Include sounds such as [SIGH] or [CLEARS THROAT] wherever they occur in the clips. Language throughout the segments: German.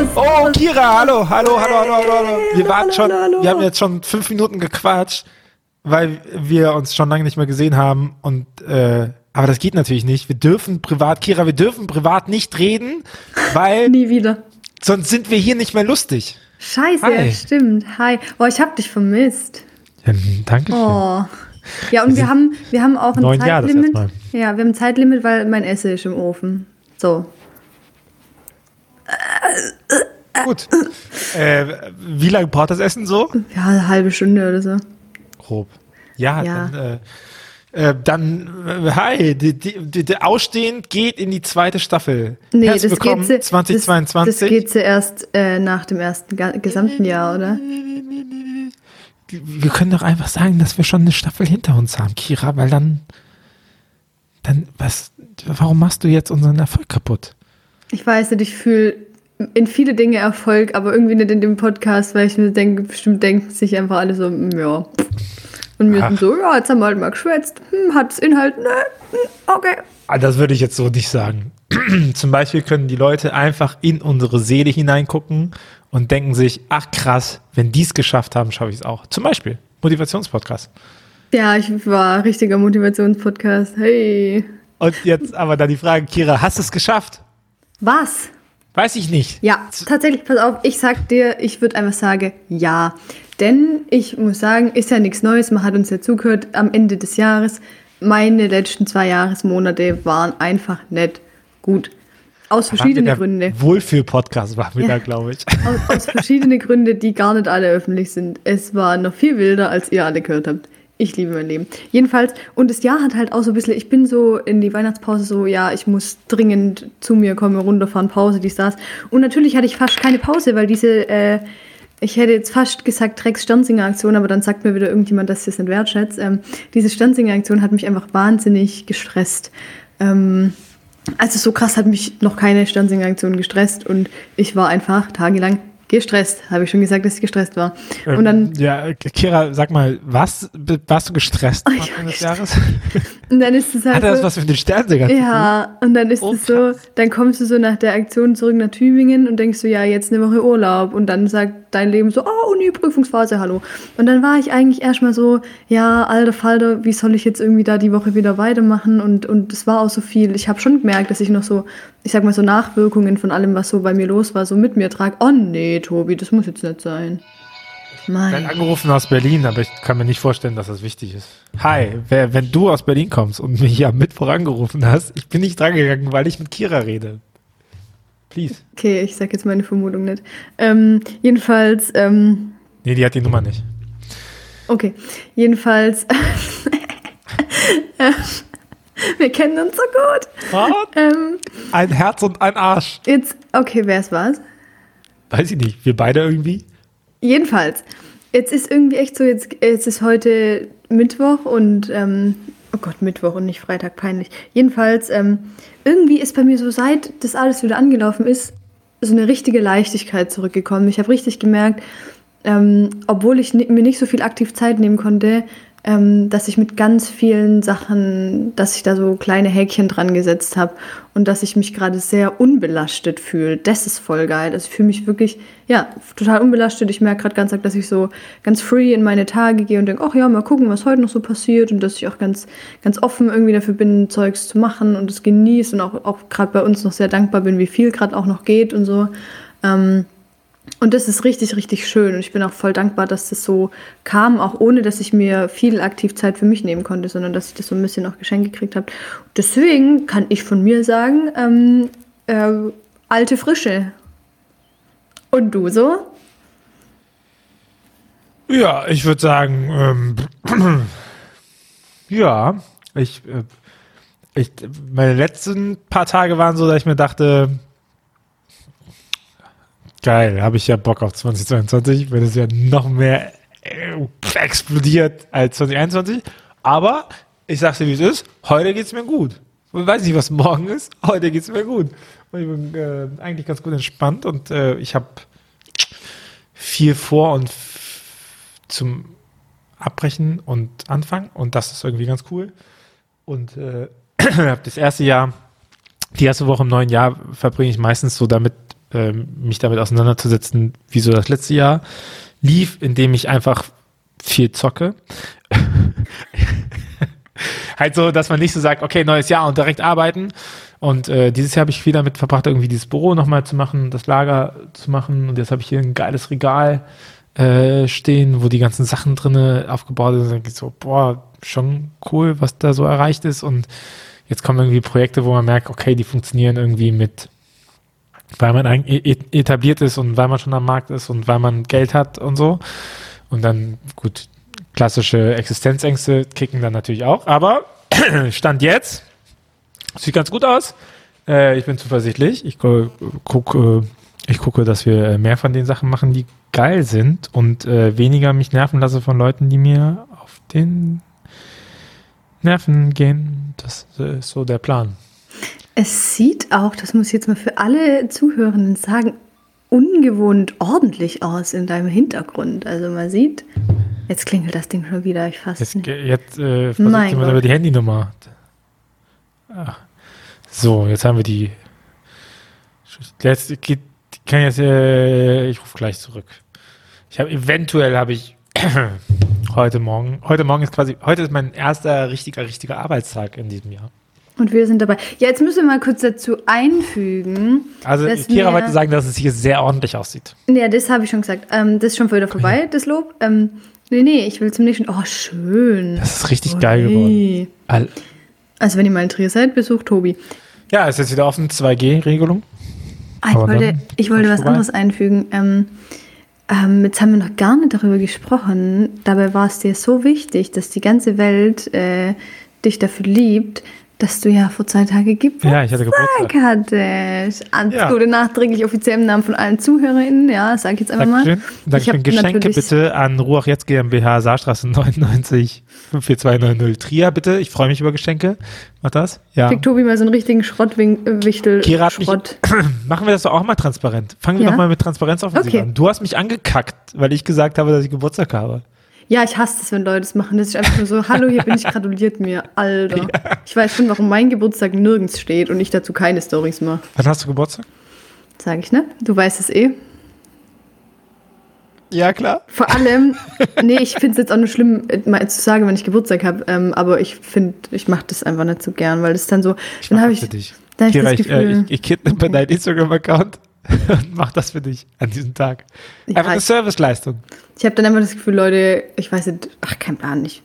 los. Oh, Kira, hallo, hallo, hallo, hallo, hallo, hallo. Wir waren schon, wir haben jetzt schon fünf Minuten gequatscht, weil wir uns schon lange nicht mehr gesehen haben und äh, aber das geht natürlich nicht. Wir dürfen privat, Kira, wir dürfen privat nicht reden, weil [LAUGHS] Nie wieder. sonst sind wir hier nicht mehr lustig. Scheiße, Hi. ja, stimmt. Hi. Oh, ich hab dich vermisst. Ja, danke schön. Oh. Ja, und Wir wir haben, wir haben auch ein Zeitlimit. Ja, wir haben ein Zeitlimit, weil mein Essen ist im Ofen. So. Gut. Äh, wie lange braucht das Essen so? Ja, eine halbe Stunde oder so. Grob. Ja, Ja. dann, äh, äh, dann äh, hi, die, die, die, ausstehend geht in die zweite Staffel. Nee, Herzlich das willkommen geht, zu- 2022. Das, das geht zuerst äh, nach dem ersten gesamten Jahr, oder? wir können doch einfach sagen, dass wir schon eine Staffel hinter uns haben, Kira, weil dann, dann, was, warum machst du jetzt unseren Erfolg kaputt? Ich weiß nicht, ich fühle in viele Dinge Erfolg, aber irgendwie nicht in dem Podcast, weil ich mir denke, bestimmt denken sich einfach alle so, mm, ja. Und wir Ach. sind so, ja, jetzt haben wir halt mal geschwätzt. Hm, hat's Inhalt? Nö, hm, okay. Ah, Das würde ich jetzt so nicht sagen. [CLEARS THROAT] Zum Beispiel können die Leute einfach in unsere Seele hineingucken und denken sich, ach krass, wenn die es geschafft haben, schaffe ich es auch. Zum Beispiel Motivationspodcast. Ja, ich war richtiger Motivationspodcast. Hey. Und jetzt aber dann die Frage, Kira, hast du es geschafft? Was? Weiß ich nicht. Ja, tatsächlich, pass auf, ich sag dir, ich würde einfach sagen, ja. Denn ich muss sagen, ist ja nichts Neues, man hat uns ja zugehört am Ende des Jahres. Meine letzten zwei Jahresmonate waren einfach nicht gut. Aus verschiedenen Gründen. Wohlfühl-Podcast waren wir Ja. da, glaube ich. Aus, aus verschiedenen Gründen, die gar nicht alle öffentlich sind. Es war noch viel wilder, als ihr alle gehört habt. Ich liebe mein Leben. Jedenfalls, und das Jahr hat halt auch so ein bisschen, ich bin so in die Weihnachtspause so, ja, ich muss dringend zu mir kommen, runterfahren, Pause, dies, das. Und natürlich hatte ich fast keine Pause, weil diese, äh, ich hätte jetzt fast gesagt Drecks-Sternsinger-Aktion, aber dann sagt mir wieder irgendjemand, dass ich das nicht wertschätzt. Ähm, diese Sternsinger-Aktion hat mich einfach wahnsinnig gestresst. Ähm, also so krass hat mich noch keine Sternsinger-Aktion gestresst und ich war einfach tagelang gestresst. Habe ich schon gesagt, dass ich gestresst war. Und dann, Ähm, ja, Kira, sag mal, was, warst du gestresst ich Anfang des Jahres? [LAUGHS] und dann ist es halt Hat das so, was mit den tun? Ja, und dann ist Oh, es so, dann kommst du so nach der Aktion zurück nach Tübingen und denkst so, ja, jetzt eine Woche Urlaub. Und dann sagt dein Leben so, oh, Uni, Prüfungsphase, hallo. Und dann war ich eigentlich erstmal so, ja, alter Falter, wie soll ich jetzt irgendwie da die Woche wieder weitermachen? Und und es war auch so viel. Ich habe schon gemerkt, dass ich noch so, ich sag mal so Nachwirkungen von allem, was so bei mir los war, so mit mir trage. Oh nee, Tobi, das muss jetzt nicht sein. Mein. angerufen aus Berlin, aber ich kann mir nicht vorstellen, dass das wichtig ist. Hi, wer, wenn du aus Berlin kommst und mich hier am Mittwoch angerufen hast, ich bin nicht drangegangen, weil ich mit Kira rede. Please. Okay, ich sag jetzt meine Vermutung nicht. Ähm, jedenfalls, ähm, Nee, die hat die Nummer nicht. Okay, jedenfalls. [LAUGHS] Wir kennen uns so gut. Ähm, Ein Herz und ein Arsch. jetzt, okay, wer es war's? Weiß ich nicht. Wir beide irgendwie? Jedenfalls, jetzt ist irgendwie echt so, jetzt, jetzt ist heute Mittwoch und, ähm, oh Gott, Mittwoch und nicht Freitag, peinlich. Jedenfalls, ähm, irgendwie ist bei mir so, seit das alles wieder angelaufen ist, so eine richtige Leichtigkeit zurückgekommen. Ich habe richtig gemerkt, ähm, obwohl ich mir nicht so viel aktiv Zeit nehmen konnte, ähm, dass ich mit ganz vielen Sachen, dass ich da so kleine Häkchen dran gesetzt habe und dass ich mich gerade sehr unbelastet fühle. Das ist voll geil. Also ich fühle mich wirklich, ja, total unbelastet. Ich merke gerade ganz arg, dass ich so ganz free in meine Tage gehe und denke, ach ja, mal gucken, was heute noch so passiert und dass ich auch ganz, ganz offen irgendwie dafür bin, Zeugs zu machen und es genieße und auch, auch gerade bei uns noch sehr dankbar bin, wie viel gerade auch noch geht und so. Ähm, und das ist richtig, richtig schön. Und ich bin auch voll dankbar, dass das so kam, auch ohne, dass ich mir viel aktiv Zeit für mich nehmen konnte, sondern dass ich das so ein bisschen auch geschenkt gekriegt habe. Deswegen kann ich von mir sagen, ähm, äh, alte Frische. Und du so? Ja, ich würde sagen, ähm, [CLEARS THROAT] ja, ich, äh, ich, meine letzten paar Tage waren so, dass ich mir dachte, geil, habe ich ja Bock auf 2022, wenn es ja noch mehr äh, explodiert als 2021. Aber ich sag's dir, wie es ist, heute geht's mir gut. Ich weiß nicht, was morgen ist, heute geht's mir gut. Und ich bin äh, eigentlich ganz gut entspannt und äh, ich habe viel vor und zum Abbrechen und Anfangen und das ist irgendwie ganz cool. Und äh, [CLEARS THROAT] das erste Jahr, die erste Woche im neuen Jahr verbringe ich meistens so damit ähm, mich damit auseinanderzusetzen, wie so das letzte Jahr lief, indem ich einfach viel zocke. [LAUGHS] halt so, dass man nicht so sagt, okay, neues Jahr und direkt arbeiten. Und äh, dieses Jahr habe ich viel damit verbracht, irgendwie dieses Büro nochmal zu machen, das Lager zu machen. Und jetzt habe ich hier ein geiles Regal äh, stehen, wo die ganzen Sachen drinne aufgebaut sind. Und so, boah, schon cool, was da so erreicht ist. Und jetzt kommen irgendwie Projekte, wo man merkt, okay, die funktionieren irgendwie mit, weil man etabliert ist und weil man schon am Markt ist und weil man Geld hat und so. Und dann, gut, klassische Existenzängste kicken dann natürlich auch. Aber [CLEARS THROAT] Stand jetzt, sieht ganz gut aus. Äh, ich bin zuversichtlich. Ich gucke, ich gucke, dass wir mehr von den Sachen machen, die geil sind und äh, weniger mich nerven lasse von Leuten, die mir auf den Nerven gehen. Das ist so der Plan. Es sieht auch, das muss ich jetzt mal für alle Zuhörenden sagen, ungewohnt ordentlich aus in deinem Hintergrund. Also man sieht, jetzt klingelt das Ding schon wieder, ich fasse Jetzt, nicht. jetzt äh, versucht jemand über die Handynummer. Ach. So, jetzt haben wir die. Jetzt geht, kann jetzt, äh, ich rufe gleich zurück. Ich habe eventuell habe ich [CLEARS THROAT] heute Morgen, heute Morgen ist quasi, heute ist mein erster richtiger, richtiger Arbeitstag in diesem Jahr. Und wir sind dabei. Ja, jetzt müssen wir mal kurz dazu einfügen. Also Kira wollte sagen, dass es hier sehr ordentlich aussieht. Ja, das habe ich schon gesagt. Ähm, das ist schon wieder vorbei, okay. das Lob. Ähm, nee, nee, ich will zum nächsten. Oh, schön. Das ist richtig oh, geil geworden. All also wenn ihr mal in Trier seid, besucht Tobi. Ja, ist jetzt wieder offen, 2G-Regelung. Ah, ich wollte, ich wollte was vorbei. anderes einfügen. Ähm, ähm, jetzt haben wir noch gar nicht darüber gesprochen. Dabei war es dir so wichtig, dass die ganze Welt äh, dich dafür liebt, dass du ja vor zwei Tagen Geburtstag ja, ich hatte Geburtstag. hattest. Alles ja. Gute nachträglich offiziell im Namen von allen ZuhörerInnen. Ja, sag ich jetzt einfach Dankeschön. mal. Dankeschön. Geschenke bitte an Ruach Jetzt GmbH, Saarstraße 99 54290 Trier, bitte. Ich freue mich über Geschenke. Mach das? Ja. Krieg Tobi mal so einen richtigen Schrottwichtel. Kira Schrott. [CLEARS THROAT] machen wir das doch auch mal transparent. Fangen wir ja? doch mal mit Transparenz auf okay. an. Du hast mich angekackt, weil ich gesagt habe, dass ich Geburtstag habe. Ja, ich hasse es, wenn Leute das machen. Das ist einfach nur so, hallo, hier bin ich, [LAUGHS] gratuliert mir, Alter. Ja. Ich weiß schon, warum mein Geburtstag nirgends steht und ich dazu keine Stories mache. Wann hast du Geburtstag? Sag ich, ne? Du weißt es eh. Ja, klar. Vor allem, [LAUGHS] nee, ich finde es jetzt auch nur schlimm, mal zu sagen, wenn ich Geburtstag habe, ähm, aber ich finde, ich mache das einfach nicht so gern, weil das dann so, ich dann habe ich, dich. Dann ich, Gefühl, ich, äh, ich, ich kidnappe deinen Instagram-Account und [LAUGHS] mach das für dich an diesem Tag. Einfach ja, eine Serviceleistung. Ich habe dann immer das Gefühl, Leute, ich weiß nicht, ach, kein Plan nicht.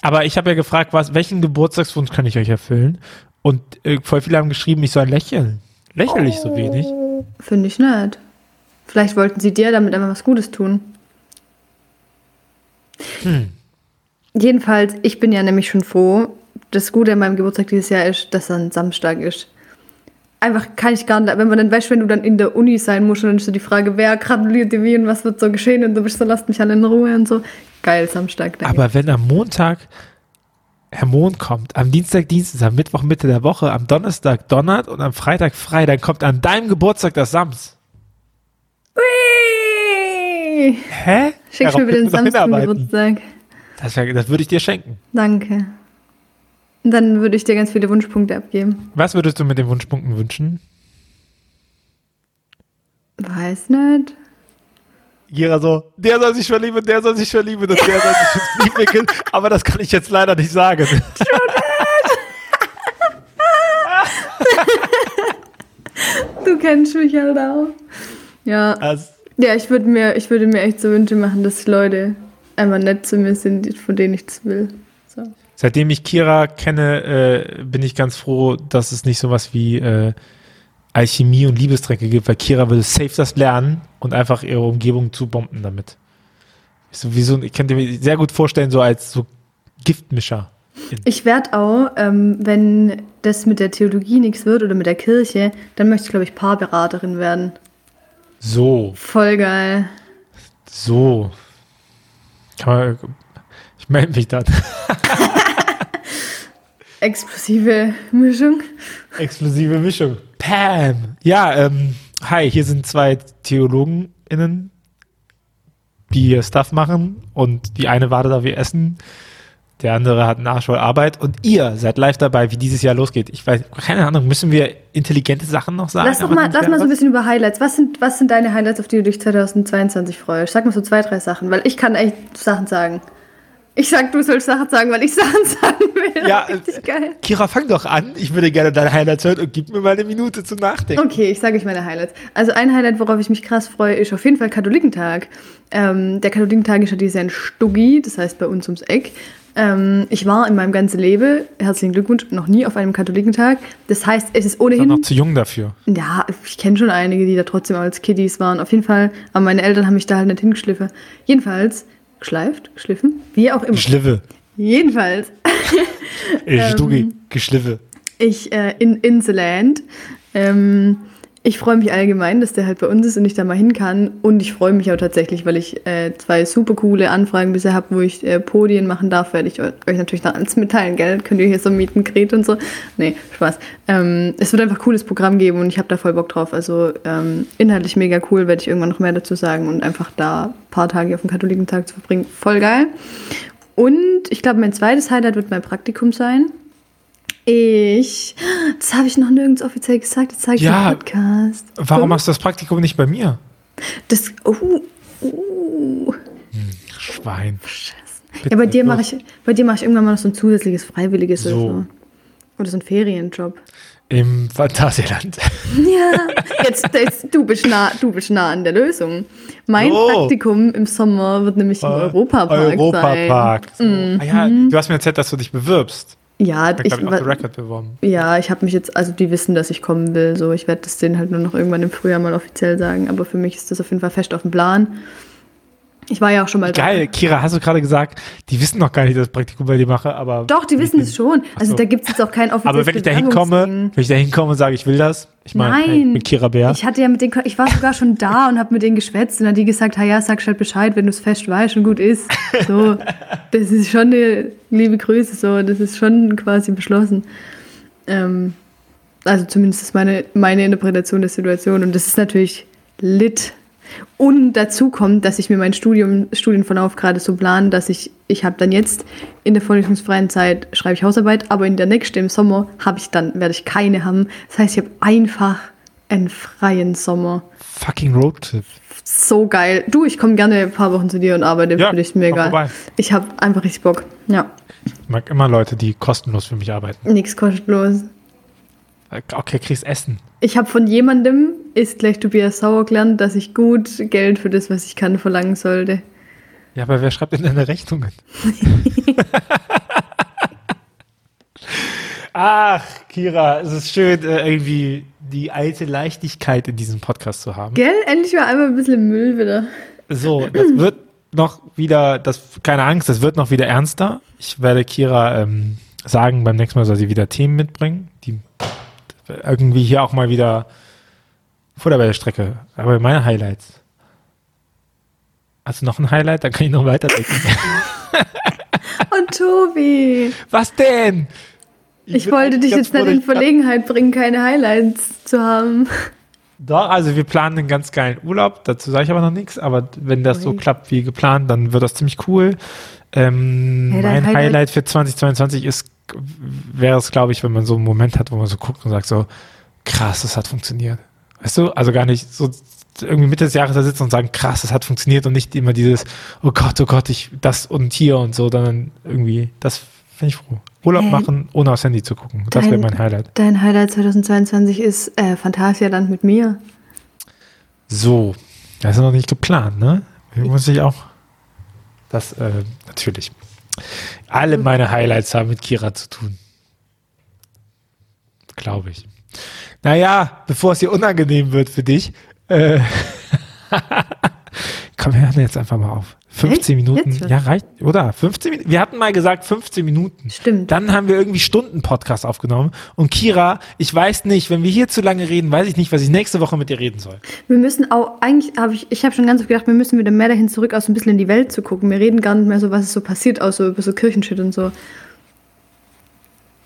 Aber ich habe ja gefragt, was, welchen Geburtstagswunsch kann ich euch erfüllen? Und äh, voll viele haben geschrieben, ich soll lächeln. Lächle ich oh, so wenig? Finde ich nicht. Vielleicht wollten sie dir damit einfach was Gutes tun. Hm. Jedenfalls, ich bin ja nämlich schon froh. Das Gute an meinem Geburtstag dieses Jahr ist, dass er ein Samstag ist einfach kann ich gar nicht, wenn man dann weiß, wenn du dann in der Uni sein musst, dann ist so die Frage, wer gratuliert dir wie und was wird so geschehen und du bist so, lasst mich alle in Ruhe und so. Geil, Samstag. Danke. Aber wenn am Montag Herr Mond kommt, am Dienstag Dienstag, am Mittwoch Mitte der Woche, am Donnerstag donnert und am Freitag frei, dann kommt an deinem Geburtstag das Sams. Ui. Hä? Schickst mir bitte den Sams zum Geburtstag. Das, das würde ich dir schenken. Danke. Dann würde ich dir ganz viele Wunschpunkte abgeben. Was würdest du mit den Wunschpunkten wünschen? Weiß nicht. Jeder so, der soll sich verlieben, der soll sich verlieben und der soll sich entwickeln. [LAUGHS] Aber das kann ich jetzt leider nicht sagen. [LAUGHS] du kennst mich halt auch. Ja. Also, ja, ich würde mir, ich würde mir echt so Wünsche machen, dass Leute einfach nett zu mir sind, von denen ich das will. Seitdem ich Kira kenne, äh, bin ich ganz froh, dass es nicht so was wie äh, Alchemie und Liebestränke gibt, weil Kira würde safe das lernen und einfach ihre Umgebung zu bomben damit. So wie so, ich könnte mir sehr gut vorstellen, so als so Giftmischer. Ich werde auch, ähm, wenn das mit der Theologie nichts wird oder mit der Kirche, dann möchte ich, glaube ich, Paarberaterin werden. So. Voll geil. So. Kann man, ich melde mich dann. [LAUGHS] Explosive Mischung. Explosive Mischung. Pam. Ja, ähm, hi, hier sind zwei TheologenInnen, die hier Stuff machen und die eine wartet auf ihr Essen. der andere hat einen Arsch voll Arbeit und ihr seid live dabei, wie dieses Jahr losgeht. Ich weiß, keine Ahnung, müssen wir intelligente Sachen noch sagen? Lass doch mal, lass mal so ein bisschen über Highlights. Was sind, was sind deine Highlights, auf die du dich 2022 freust? Sag mal so zwei, drei Sachen, weil ich kann echt Sachen sagen. Ich sag, du sollst Sachen sagen, weil ich Sachen [LAUGHS] sagen will. Ja, richtig äh, geil. Kira, fang doch an. Ich würde gerne deine Highlights hören und gib mir mal eine Minute zum Nachdenken. Okay, ich sage euch meine Highlights. Also ein Highlight, worauf ich mich krass freue, ist auf jeden Fall Katholikentag. Ähm, der Katholikentag ist ja dieses Jahr in Stuggi, das heißt bei uns ums Eck. Ähm, ich war in meinem ganzen Leben, herzlichen Glückwunsch, noch nie auf einem Katholikentag. Das heißt, es ist Ich bin ohnehin... noch zu jung dafür. Ja, ich kenne schon einige, die da trotzdem als Kiddies waren. Auf jeden Fall, aber meine Eltern haben mich da halt nicht hingeschliffen. Jedenfalls, geschleift, geschliffen, wie auch immer. Geschliffen. Jedenfalls, Äh, [LAUGHS] Ähm, Stugi, geschliffen. ich äh, in Inseland. Ähm, ich freue mich allgemein, dass der halt bei uns ist und ich da mal hin kann. Und ich freue mich auch tatsächlich, weil ich äh, zwei super coole Anfragen bisher habe, wo ich äh, Podien machen darf, werde ich eu- euch natürlich dann alles mitteilen, gell? Könnt ihr hier so mieten, Gret und so. Nee, Spaß. Ähm, es wird einfach ein cooles Programm geben und ich habe da voll Bock drauf. Also ähm, inhaltlich mega cool, werde ich irgendwann noch mehr dazu sagen und einfach da ein paar Tage auf dem Katholikentag zu verbringen. Voll geil. Und ich glaube, mein zweites Highlight wird mein Praktikum sein. Ich, das habe ich noch nirgends offiziell gesagt, das zeige ich Ja. im Podcast. Warum Oh, machst du das Praktikum nicht bei mir? das? Oh, oh. Schwein. Ja, bei dir mache ich, bei dir mache ich irgendwann mal noch so ein zusätzliches Freiwilliges oder So. so. Oder so ein Ferienjob. Im Phantasialand. [LAUGHS] Ja, jetzt, jetzt du, bist nah, du bist nah an der Lösung. Mein So. Praktikum im Sommer wird nämlich im Europapark sein. Mhm. Europapark. So. Ah, ja, du hast mir erzählt, dass du dich bewirbst. Ja, Ich ich, habe ich record beworben. Ja, ich habe mich jetzt, also die wissen, dass ich kommen will. So, ich werde das denen halt nur noch irgendwann im Frühjahr mal offiziell sagen. Aber für mich ist das auf jeden Fall fest auf dem Plan. Ich war ja auch schon mal Geil, Kira, hast du gerade gesagt, die wissen noch gar nicht, dass ich das Praktikum bei dir mache, aber. Da. Doch, die wissen es schon. Also so. da gibt es jetzt auch kein offizielles Aber wenn ich da hinkomme, wenn ich da hinkomme und sage, ich will das, ich meine, Nein. hey, mit Kira Bär. Ich hatte ja mit denen, ich war sogar schon da und habe mit denen geschwätzt und dann die gesagt, ja, sag halt Bescheid, wenn du es fest weißt und gut ist. So, das ist schon eine liebe Grüße, so, das ist schon quasi beschlossen. Ähm, also zumindest ist meine, meine Interpretation der Situation und das ist natürlich lit. Und dazu kommt, dass ich mir mein Studium, Studienverlauf gerade so plane, dass ich, ich habe dann jetzt in der vorlesungsfreien Zeit schreibe ich Hausarbeit, aber in der nächsten im Sommer habe ich dann, werde ich keine haben. Das heißt, ich habe einfach einen freien Sommer. Fucking Roadtrip. So geil. Du, ich komme gerne ein paar Wochen zu dir und arbeite Ja, für dich, mir egal. Ich habe einfach richtig Bock. Ja, Ich mag immer Leute, die kostenlos für mich arbeiten. nichts kostenlos. Okay, kriegst Essen. Ich habe von jemandem, ist gleich Tobias Sauer gelernt, dass ich gut Geld für das, was ich kann, verlangen sollte. Ja, aber wer schreibt denn deine Rechnungen? [LAUGHS] Ach, Kira, es ist schön, äh, irgendwie die alte Leichtigkeit in diesem Podcast zu haben. Gell? Endlich mal einmal ein bisschen Müll wieder. So, das wird noch wieder, das, keine Angst, das wird noch wieder ernster. Ich werde Kira ähm, sagen, beim nächsten Mal soll sie wieder Themen mitbringen, die irgendwie hier auch mal wieder Futter bei der Strecke. Aber meine Highlights. Hast du noch ein Highlight? Dann kann ich noch weiterdenken. [LAUGHS] Und Tobi, Was denn? ich, bin wollte dich jetzt nicht in ich- Verlegenheit bringen, keine Highlights zu haben. Doch, also wir planen einen ganz geilen Urlaub. Dazu sage ich aber noch nichts. Aber wenn das so Ui. klappt wie geplant, dann wird das ziemlich cool. Ähm, dein mein Highlight, Highlight- für 2022 ist, wäre es, glaube ich, wenn man so einen Moment hat, wo man so guckt und sagt so, krass, das hat funktioniert. Weißt du? Also gar nicht so irgendwie Mitte des Jahres da sitzen und sagen, krass, das hat funktioniert und nicht immer dieses, oh Gott, oh Gott, ich das und hier und so, sondern irgendwie, das finde ich froh. Urlaub Hä? machen, ohne aufs Handy zu gucken. Das wäre mein Highlight. Dein Highlight 2022 ist äh, Phantasialand mit mir. So, das ist noch nicht geplant, ne? Muss ich auch. Das, äh, natürlich. Alle meine Highlights haben mit Kira zu tun. Glaube ich. Naja, bevor es hier unangenehm wird für dich, äh, [LAUGHS] komm, wir hören jetzt einfach mal auf. 15 Echt? Minuten, Jetzt ja, reicht, oder? 15 Minuten. Wir hatten mal gesagt 15 Minuten. Stimmt. Dann haben wir irgendwie Stunden-Podcast aufgenommen. Und Kira, ich weiß nicht, wenn wir hier zu lange reden, weiß ich nicht, was ich nächste Woche mit dir reden soll. Wir müssen auch, eigentlich habe ich, ich habe schon ganz oft gedacht, wir müssen wieder mehr dahin zurück, aus so ein bisschen in die Welt zu gucken. Wir reden gar nicht mehr so, was ist so passiert, außer über so Kirchenshit und so.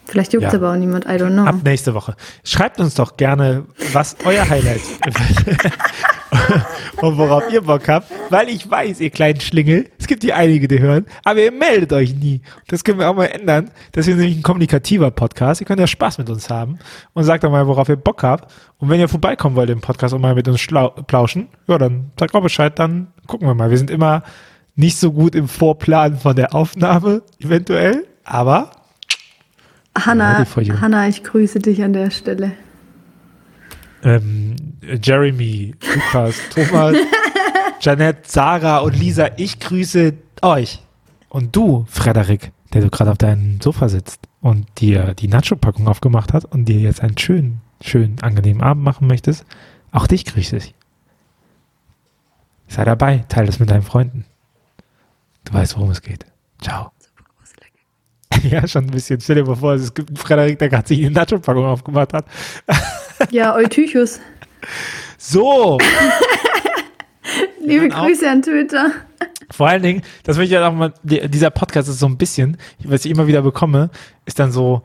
Vielleicht juckt Ja. aber auch niemand, I don't know. Ab nächste Woche. Schreibt uns doch gerne, was euer Highlight ist. [LAUGHS] und worauf ihr Bock habt, weil ich weiß, ihr kleinen Schlingel, es Es gibt die einige, die hören, aber ihr meldet euch nie. Das können wir auch mal ändern. Das ist nämlich ein kommunikativer Podcast. Ihr könnt ja Spaß mit uns haben und sagt doch mal, worauf ihr Bock habt. Und wenn ihr vorbeikommen wollt im Podcast und mal mit uns plauschen, ja, dann sagt auch Bescheid, dann gucken wir mal. Wir sind immer nicht so gut im Vorplan von der Aufnahme, eventuell, aber. Hanna, Hanna, ich grüße dich an der Stelle. Ähm, Jeremy, Lukas, [LAUGHS] Thomas, Janette, Sarah und Lisa, ich grüße euch. Und du, Frederik, der du gerade auf deinem Sofa sitzt und dir die Nacho-Packung aufgemacht hast und dir jetzt einen schönen, schönen, angenehmen Abend machen möchtest, auch dich grüße ich. Sei dabei, teile das mit deinen Freunden. Du weißt, worum es geht. Ciao. [LAUGHS] Ja, schon ein bisschen. Stell dir mal vor, es gibt einen Frederik, der gerade sich eine Nacho-Packung aufgemacht hat. [LAUGHS] Ja, Eutychus. So. [LAUGHS] Liebe Grüße an Twitter. Vor allen Dingen, das will ich ja auch mal, dieser Podcast ist so ein bisschen, was ich immer wieder bekomme, ist dann so,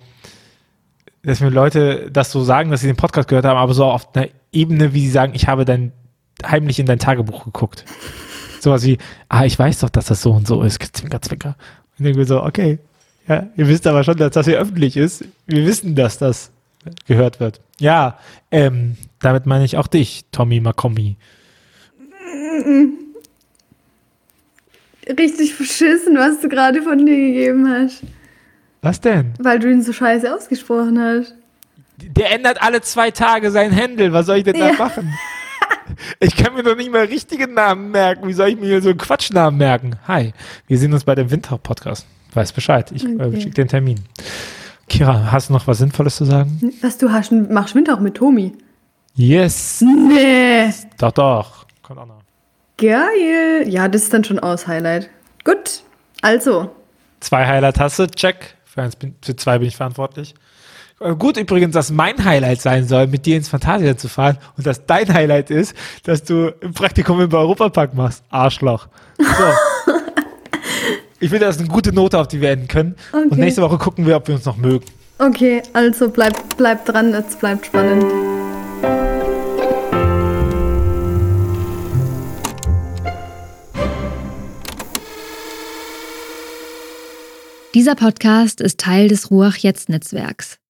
dass mir Leute das so sagen, dass sie den Podcast gehört haben, aber so auf einer Ebene, wie sie sagen, ich habe dann heimlich in dein Tagebuch geguckt. Sowas wie, ah, ich weiß doch, dass das so und so ist. Zwinker, zwinker. Und irgendwie so, okay. Ja, ihr wisst aber schon, dass das hier öffentlich ist. Wir wissen, dass das gehört wird. Ja, ähm, damit meine ich auch dich, Tommy Macomi. Richtig verschissen, was du gerade von dir gegeben hast. Was denn? Weil du ihn so scheiße ausgesprochen hast. Der ändert alle zwei Tage sein Händel. Was soll ich denn ja. da machen? Ich kann mir doch nicht mal richtige Namen merken. Wie soll ich mir hier so einen Quatschnamen merken? Hi, wir sehen uns bei dem Winter-Podcast. Weiß Bescheid. Ich äh, okay. äh, schicke den Termin. Kira, hast du noch was Sinnvolles zu sagen? Was du hast, machst Winter auch mit Tomi. Yes. Nee. Doch, doch. Kommt auch noch. Geil. Ja, das ist dann schon aus Highlight. Gut. Also. Zwei Highlight hast du, check. Für, eins bin, für zwei bin ich verantwortlich. Äh, gut übrigens, dass mein Highlight sein soll, mit dir ins Fantasia zu fahren und dass dein Highlight ist, dass du im Praktikum im Europapark machst. Arschloch. So. [LAUGHS] ich finde, das ist eine gute Note, auf die wir enden können. Okay. Und nächste Woche gucken wir, ob wir uns noch mögen. Okay, also bleibt bleib dran, es bleibt spannend. Dieser Podcast ist Teil des Ruach-Jetzt-Netzwerks.